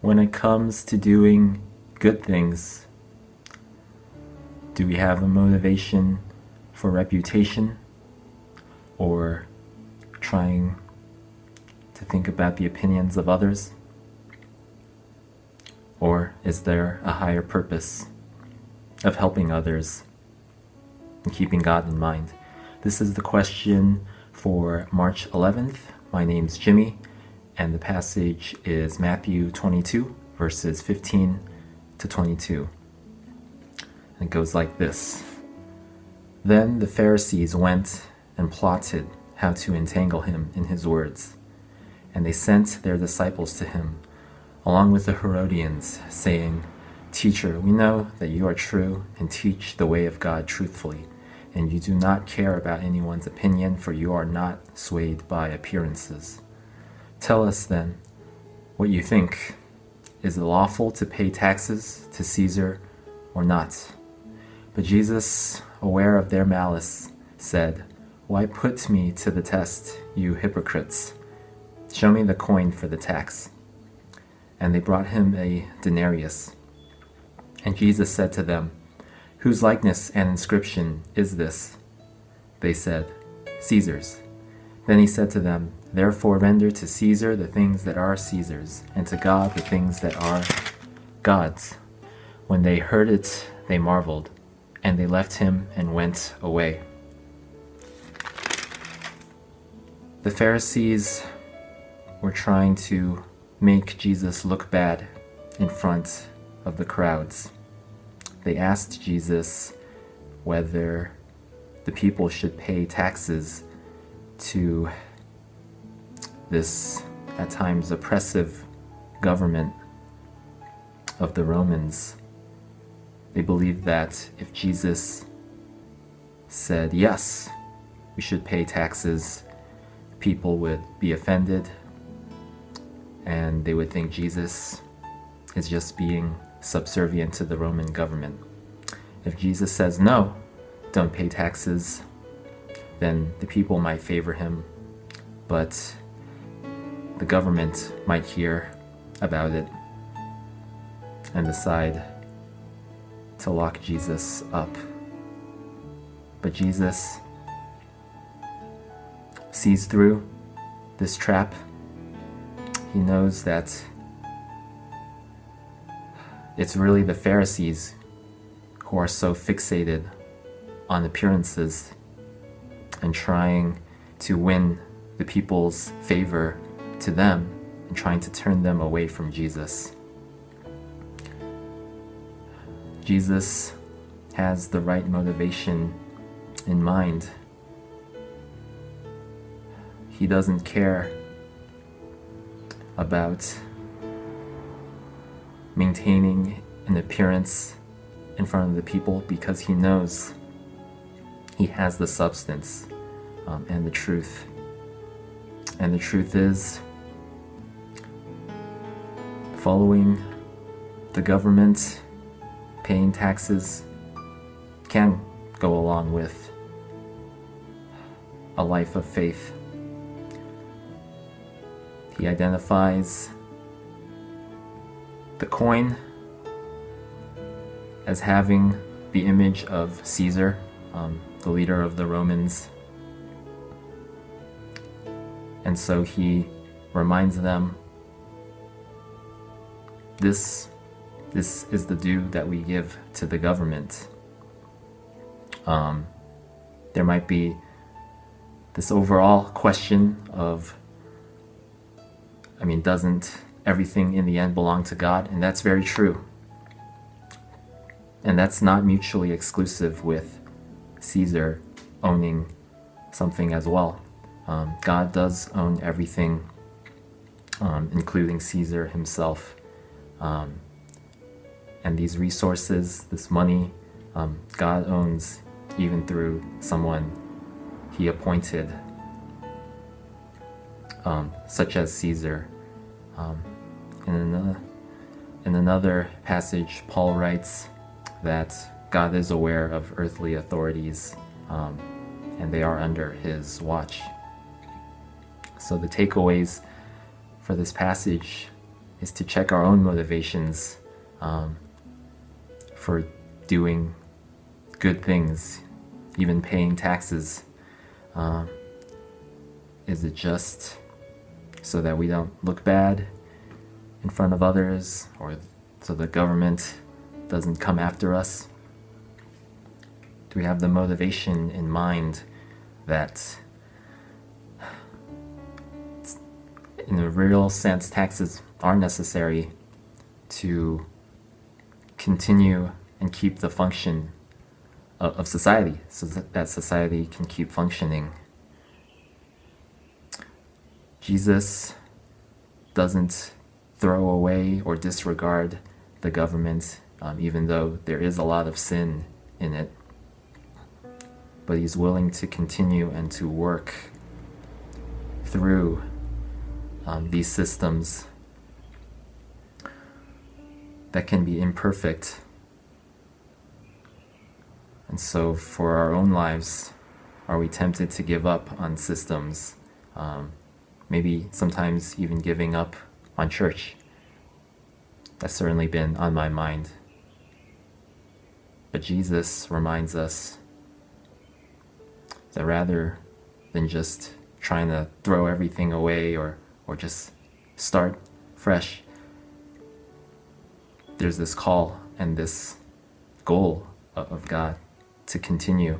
when it comes to doing good things, do we have a motivation for reputation or trying to think about the opinions of others? Or is there a higher purpose of helping others and keeping God in mind? This is the question for March 11th. My name's Jimmy, and the passage is Matthew 22, verses 15 to 22. And it goes like this Then the Pharisees went and plotted how to entangle him in his words. And they sent their disciples to him, along with the Herodians, saying, Teacher, we know that you are true and teach the way of God truthfully, and you do not care about anyone's opinion, for you are not swayed by appearances. Tell us then what you think. Is it lawful to pay taxes to Caesar or not? But Jesus, aware of their malice, said, Why put me to the test, you hypocrites? Show me the coin for the tax. And they brought him a denarius. And Jesus said to them, Whose likeness and inscription is this? They said, Caesar's. Then he said to them, Therefore render to Caesar the things that are Caesar's, and to God the things that are God's. When they heard it, they marveled, and they left him and went away. The Pharisees were trying to make Jesus look bad in front of the crowds. They asked Jesus whether the people should pay taxes to this at times oppressive government of the Romans. They believed that if Jesus said, yes, we should pay taxes, people would be offended and they would think Jesus is just being subservient to the Roman government. If Jesus says, no, don't pay taxes, then the people might favor him, but the government might hear about it and decide to lock Jesus up. But Jesus sees through this trap. He knows that it's really the Pharisees who are so fixated on appearances and trying to win the people's favor to them and trying to turn them away from Jesus. Jesus has the right motivation in mind. He doesn't care about maintaining an appearance in front of the people because he knows he has the substance um, and the truth. And the truth is, following the government, paying taxes, can go along with a life of faith. He identifies the coin as having the image of Caesar, um, the leader of the Romans. And so he reminds them this, this is the due that we give to the government. Um, there might be this overall question of, I mean, doesn't everything in the end belong to God? And that's very true. And that's not mutually exclusive with Caesar owning something as well. Um, God does own everything, um, including Caesar himself. Um, and these resources, this money, um, God owns even through someone he appointed, um, such as Caesar. Um, in, another, in another passage, Paul writes that God is aware of earthly authorities um, and they are under his watch. So, the takeaways for this passage is to check our own motivations um, for doing good things, even paying taxes. Um, is it just so that we don't look bad in front of others or so the government doesn't come after us? We have the motivation in mind that in a real sense taxes are necessary to continue and keep the function of, of society so that, that society can keep functioning. Jesus doesn't throw away or disregard the government, um, even though there is a lot of sin in it. But he's willing to continue and to work through um, these systems that can be imperfect. And so, for our own lives, are we tempted to give up on systems? Um, maybe sometimes even giving up on church. That's certainly been on my mind. But Jesus reminds us that rather than just trying to throw everything away or, or just start fresh, there's this call and this goal of God to continue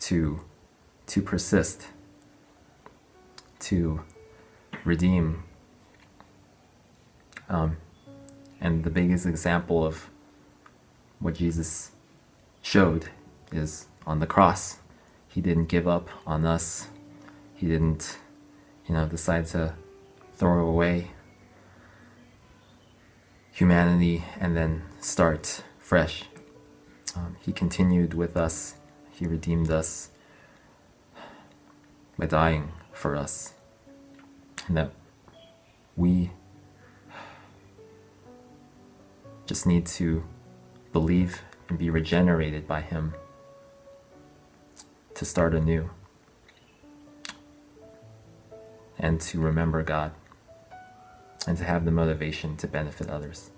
to to persist to redeem. Um, and the biggest example of what Jesus showed is on the cross he didn't give up on us he didn't you know decide to throw away humanity and then start fresh. Um, he continued with us, He redeemed us by dying for us. And that we just need to believe and be regenerated by Him to start anew and to remember God and to have the motivation to benefit others.